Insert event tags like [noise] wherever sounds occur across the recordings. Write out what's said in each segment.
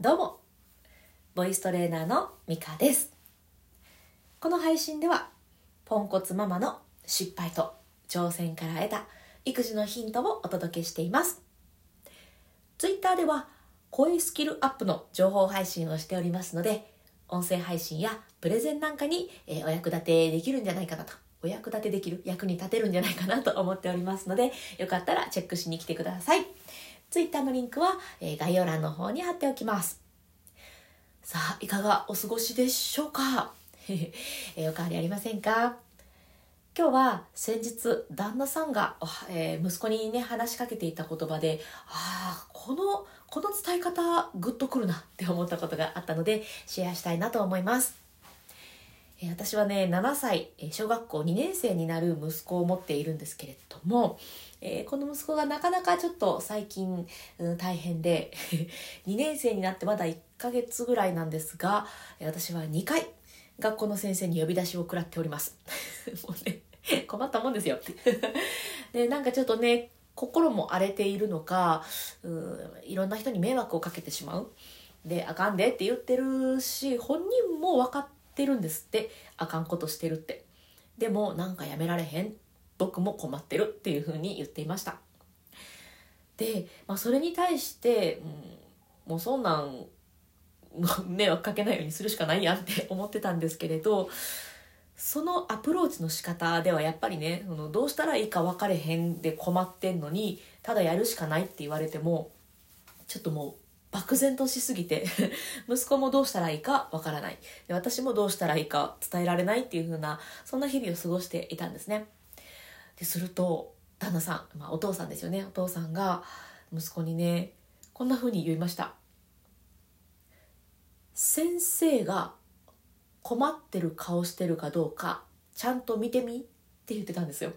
どうも。ボイストレーナーのミカです。この配信ではポンコツママの失敗と挑戦から得た育児のヒントをお届けしています。ツイッターでは声スキルアップの情報配信をしておりますので音声配信やプレゼンなんかに、えお役立てできるんじゃないかなと。お役立てできる役に立てるんじゃないかなと思っておりますのでよかったらチェックしに来てください。ツイッターのリンクは、え概要欄の方に貼っておきます。さあいかがお過ごしでしょうか？[laughs] えお変わりありませんか？今日は先日旦那さんが、えー、息子にね話しかけていた言葉でああこのこの伝え方グッとくるなって思ったことがあったのでシェアしたいなと思います、え、私はね7歳小学校2年生になる息子を持っているんですけれどもえー、この息子がなかなかちょっと最近、うん、大変で [laughs] 2年生になってまだ1ヶ月ぐらいなんですが私は2回学校の先生に呼び出しを食らっております。[laughs] もうね困ったもんですよ。[laughs] でなんかちょっとね心も荒れているのかうんいろんな人に迷惑をかけてしまう。であかんでって言ってるし本人も分かっててるんですって。あかんことしてるって。でもなんかやめられへん。僕も困ってるっていうふうに言っていました。で、まあ、それに対して、うん、もうそんなん [laughs] 迷惑かけないようにするしかないやんって [laughs] 思ってたんですけれどそのアプローチの仕方ではやっぱりねそのどうしたらいいか分かれへんで困ってんのにただやるしかないって言われてもちょっともう漠然としすぎて [laughs] 息子もどうしたらいいかわからない。で私もどうしたらいいか伝えられないっていう風なそんな日々を過ごしていたんですね。ですると旦那さん、まあ、お父さんですよね。お父さんが息子にねこんな風に言いました。先生が困ってる顔してるかどうかちゃんと見てみって言ってたんですよ。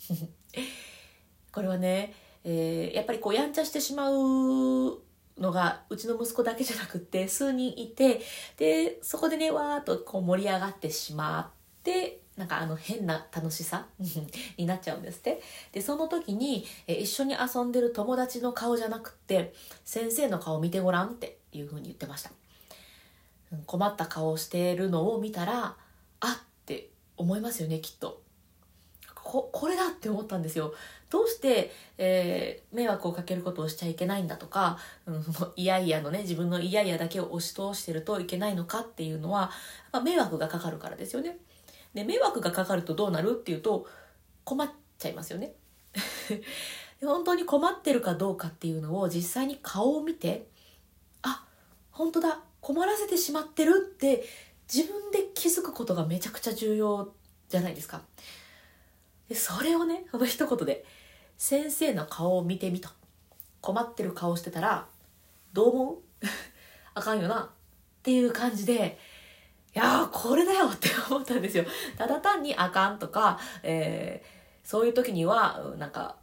[laughs] これはね、えー、やっぱりこうやんちゃしてしまうのがうちの息子だけじゃなくって数人いてでそこでねわーっとこう盛り上がってしまってなんかあの変な楽しさになっちゃうんですって。でその時にえ一緒に遊んでる友達の顔じゃなくって先生の顔見てごらんっていうふうに言ってました。困った顔をしてるのを見たらあって思いますよねきっと。ここれだって思ったんですよ。どうして、えー、迷惑をかけることをしちゃいけないんだとか、うん、いやいやのね自分のいやいやだけを押し通してるといけないのかっていうのはやっぱ迷惑がかかるからですよね。で迷惑がかかるとどうなるっていうと困っちゃいますよね。[laughs] 本当に困ってるかどうかっていうのを実際に顔を見てあ本当だ困らせてしまってるって自分で気づくことがめちゃくちゃ重要じゃないですか。でそれをねその一言で先生の顔を見てみと困ってる顔してたらどう思う？[laughs] あかんよな。っていう感じでいやこれだよ。って思ったんですよ。ただ単にあかんとか、えー、そういう時には、なんか、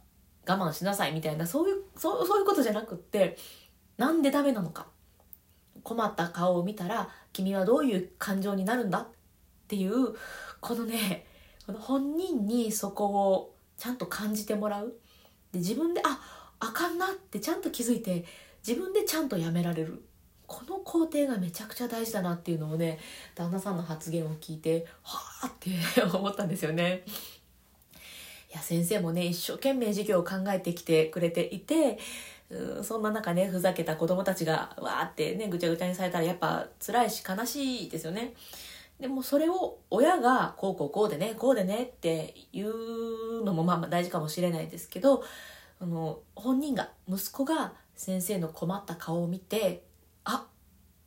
我慢しなさい。みたいな、そういう、そうそういうことじゃなくって、なんでダメなのか。困った顔を見たら、君はどういう感情になるんだ？っていう、このね、この本人にそこをちゃんと感じてもらう。で、自分で、あ、あかんなってちゃんと気づいて、自分でちゃんとやめられる。この工程がめちゃくちゃ大事だなっていうのをね旦那さんの発言を聞いてはあって [laughs] 思ったんですよね。いや先生もね一生懸命授業を考えてきてくれていてそんな中ねふざけた子供たちがわーってねぐちゃぐちゃにされたらやっぱ辛いし悲しいですよね。でもそれを親がこうこうこうでねこうでねっていうのもまあまあ大事かもしれないですけどあの本人が息子が先生の困った顔を見てあ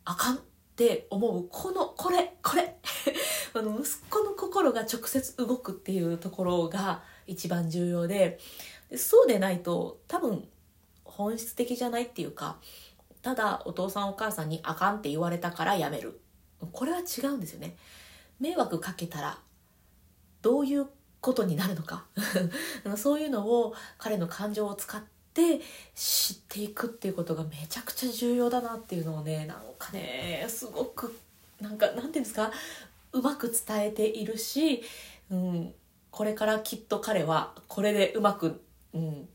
あかんって思うこのこれこれ。[laughs] あの息子の心が直接動くっていうところが一番重要ででそうでないと多分本質的じゃないっていうかただお父さんお母さんにあかんって言われたからやめる。これは違うんですよね。迷惑かけたらどういうことになるのか。[laughs] そういうのを彼の感情を使って知っていくっていうことがめちゃくちゃ重要だなっていうのをねなんかねすごくなんかなんていうんですか？うまく伝えているし、うん、これからきっと彼はこれでうまく、うん、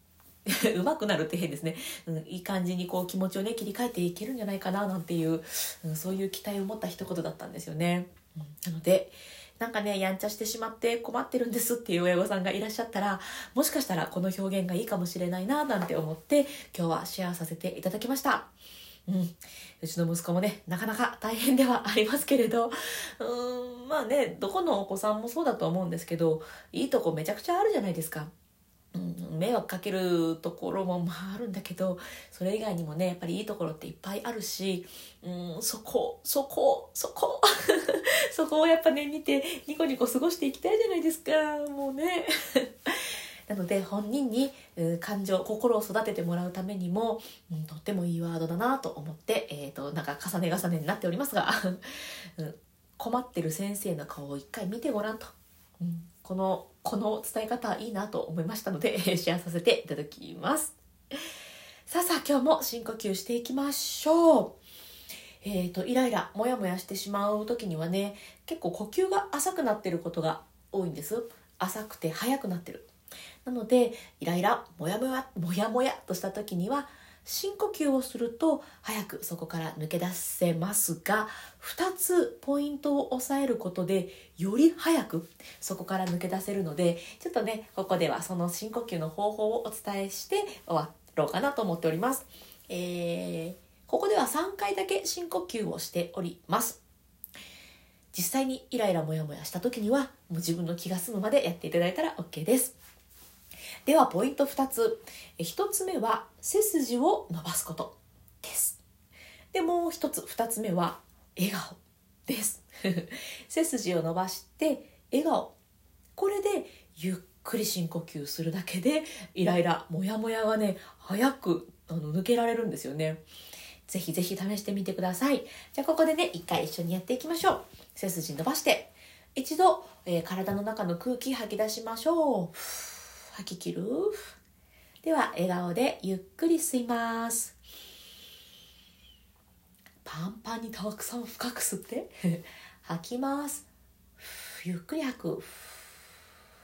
[laughs] うまくなるって変ですね、うん、いい感じにこう気持ちをね切り替えていけるんじゃないかななんていう、うん、そういう期待を持った一言だったんですよね。うん、なのでなんかねやんちゃしてしまって困ってるんですっていう親御さんがいらっしゃったらもしかしたらこの表現がいいかもしれないななんて思って今日はシェアさせていただきました。うん、うちの息子もねなかなか大変ではありますけれどうーんまあねどこのお子さんもそうだと思うんですけどいいとこめちゃくちゃあるじゃないですか。うん、迷惑かけるところもまああるんだけどそれ以外にもねやっぱりいいところっていっぱいあるし、うん、そこそこそこ [laughs] そこをやっぱね見てニコニコ過ごしていきたいじゃないですかもうね。[laughs] なので本人に、感情心を育ててもらうためにも、うん、とってもいいワードだなと思って、えーと、なんか重ね重ねになっておりますが、[laughs] うん、困ってる先生の顔を一回見てごらんと、うん、このこの伝え方いいなと思いましたので [laughs] シェアさせていただきます。さあさあ今日も深呼吸していきましょう。えーと、イライラモヤモヤしてしまう時にはね結構呼吸が浅くなってることが多いんです。浅くて速くなってる。なのでイライラモヤモヤモヤモヤとした時には深呼吸をすると早くそこから抜け出せますが2つポイントを押さえることでより早くそこから抜け出せるのでちょっとねここではその深呼吸の方法をお伝えして終わろうかなと思っております。えーここでは3回だけ深呼吸をしております。実際にイライラモヤモヤした時にはもう自分の気が済むまでやっていただいたら OK です。ではポイント2つ。1つ目は背筋を伸ばすことです。で、もう1つ、2つ目は笑顔です。[laughs] 背筋を伸ばして笑顔。これでゆっくり深呼吸するだけでイライラ、モヤモヤがね、早くあの抜けられるんですよね。ぜひぜひ試してみてください。じゃあここでね、一回一緒にやっていきましょう。背筋伸ばして、一度、えー、体の中の空気吐き出しましょう。吐き切る？では、笑顔でゆっくり吸います。パンパンにたくさん深く吸って、[laughs] 吐きます。ゆっくり吐く。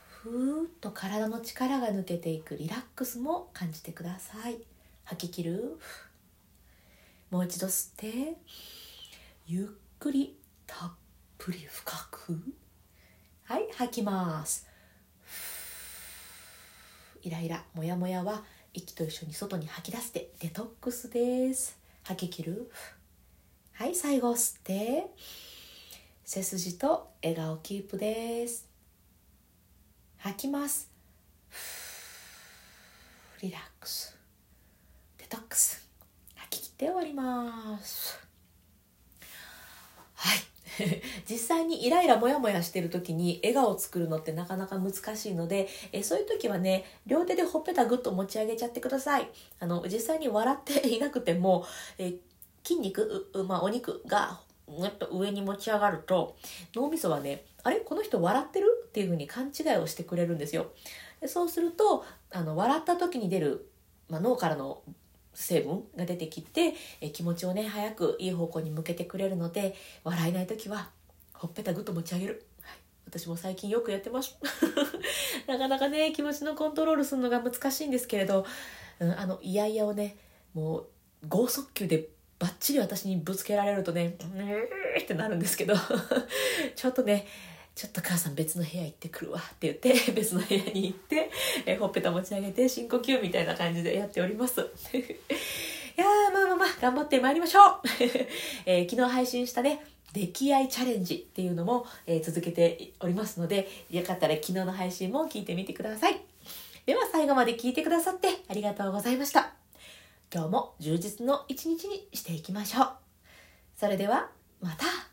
ふーっと体の力が抜けていくリラックスも感じてください。吐き切る。もう一度吸ってゆっくりたっぷり深くはい吐きますイライラモヤモヤは息と一緒に外に吐き出してデトックスです。吐き切る？はい最後吸って。背筋と笑顔キープです。吐きます。リラックス。デトックス。吐き切って終わります。はい。[laughs] 実際にイライラモヤモヤしてる時に笑顔を作るのってなかなか難しいのでえそういう時はね両手でほっぺたぐっと持ち上げちゃってください。あの実際に笑っていなくてもえ筋肉、まあ、お肉がぐっと上に持ち上がると脳みそはねあれ？この人笑ってる？っていう風に勘違いをしてくれるんですよ。そうするとあの笑った時に出る、まあ、脳からの成分が出てきて、え気持ちをね早くいい方向に向けてくれるので笑えない時はほっぺたぐっと持ち上げる、はい、私も最近よくやってます。[laughs] なかなかね気持ちのコントロールするのが難しいんですけれど、うん、あのイヤイヤをねもう剛速球でバッチリ私にぶつけられるとねうーってなるんですけど [laughs] ちょっとねちょっと母さん別の部屋行ってくるわって言って [laughs] 別の部屋に行ってえほっぺた持ち上げて深呼吸みたいな感じでやっております。[laughs] いやまあまあまあ頑張ってまいりましょう、[laughs] えー、昨日配信したね出来合いチャレンジっていうのも、えー、続けておりますのでよかったら昨日の配信も聞いてみてください。では最後まで聞いてくださってありがとうございました。今日も充実の一日にしていきましょう。それではまた。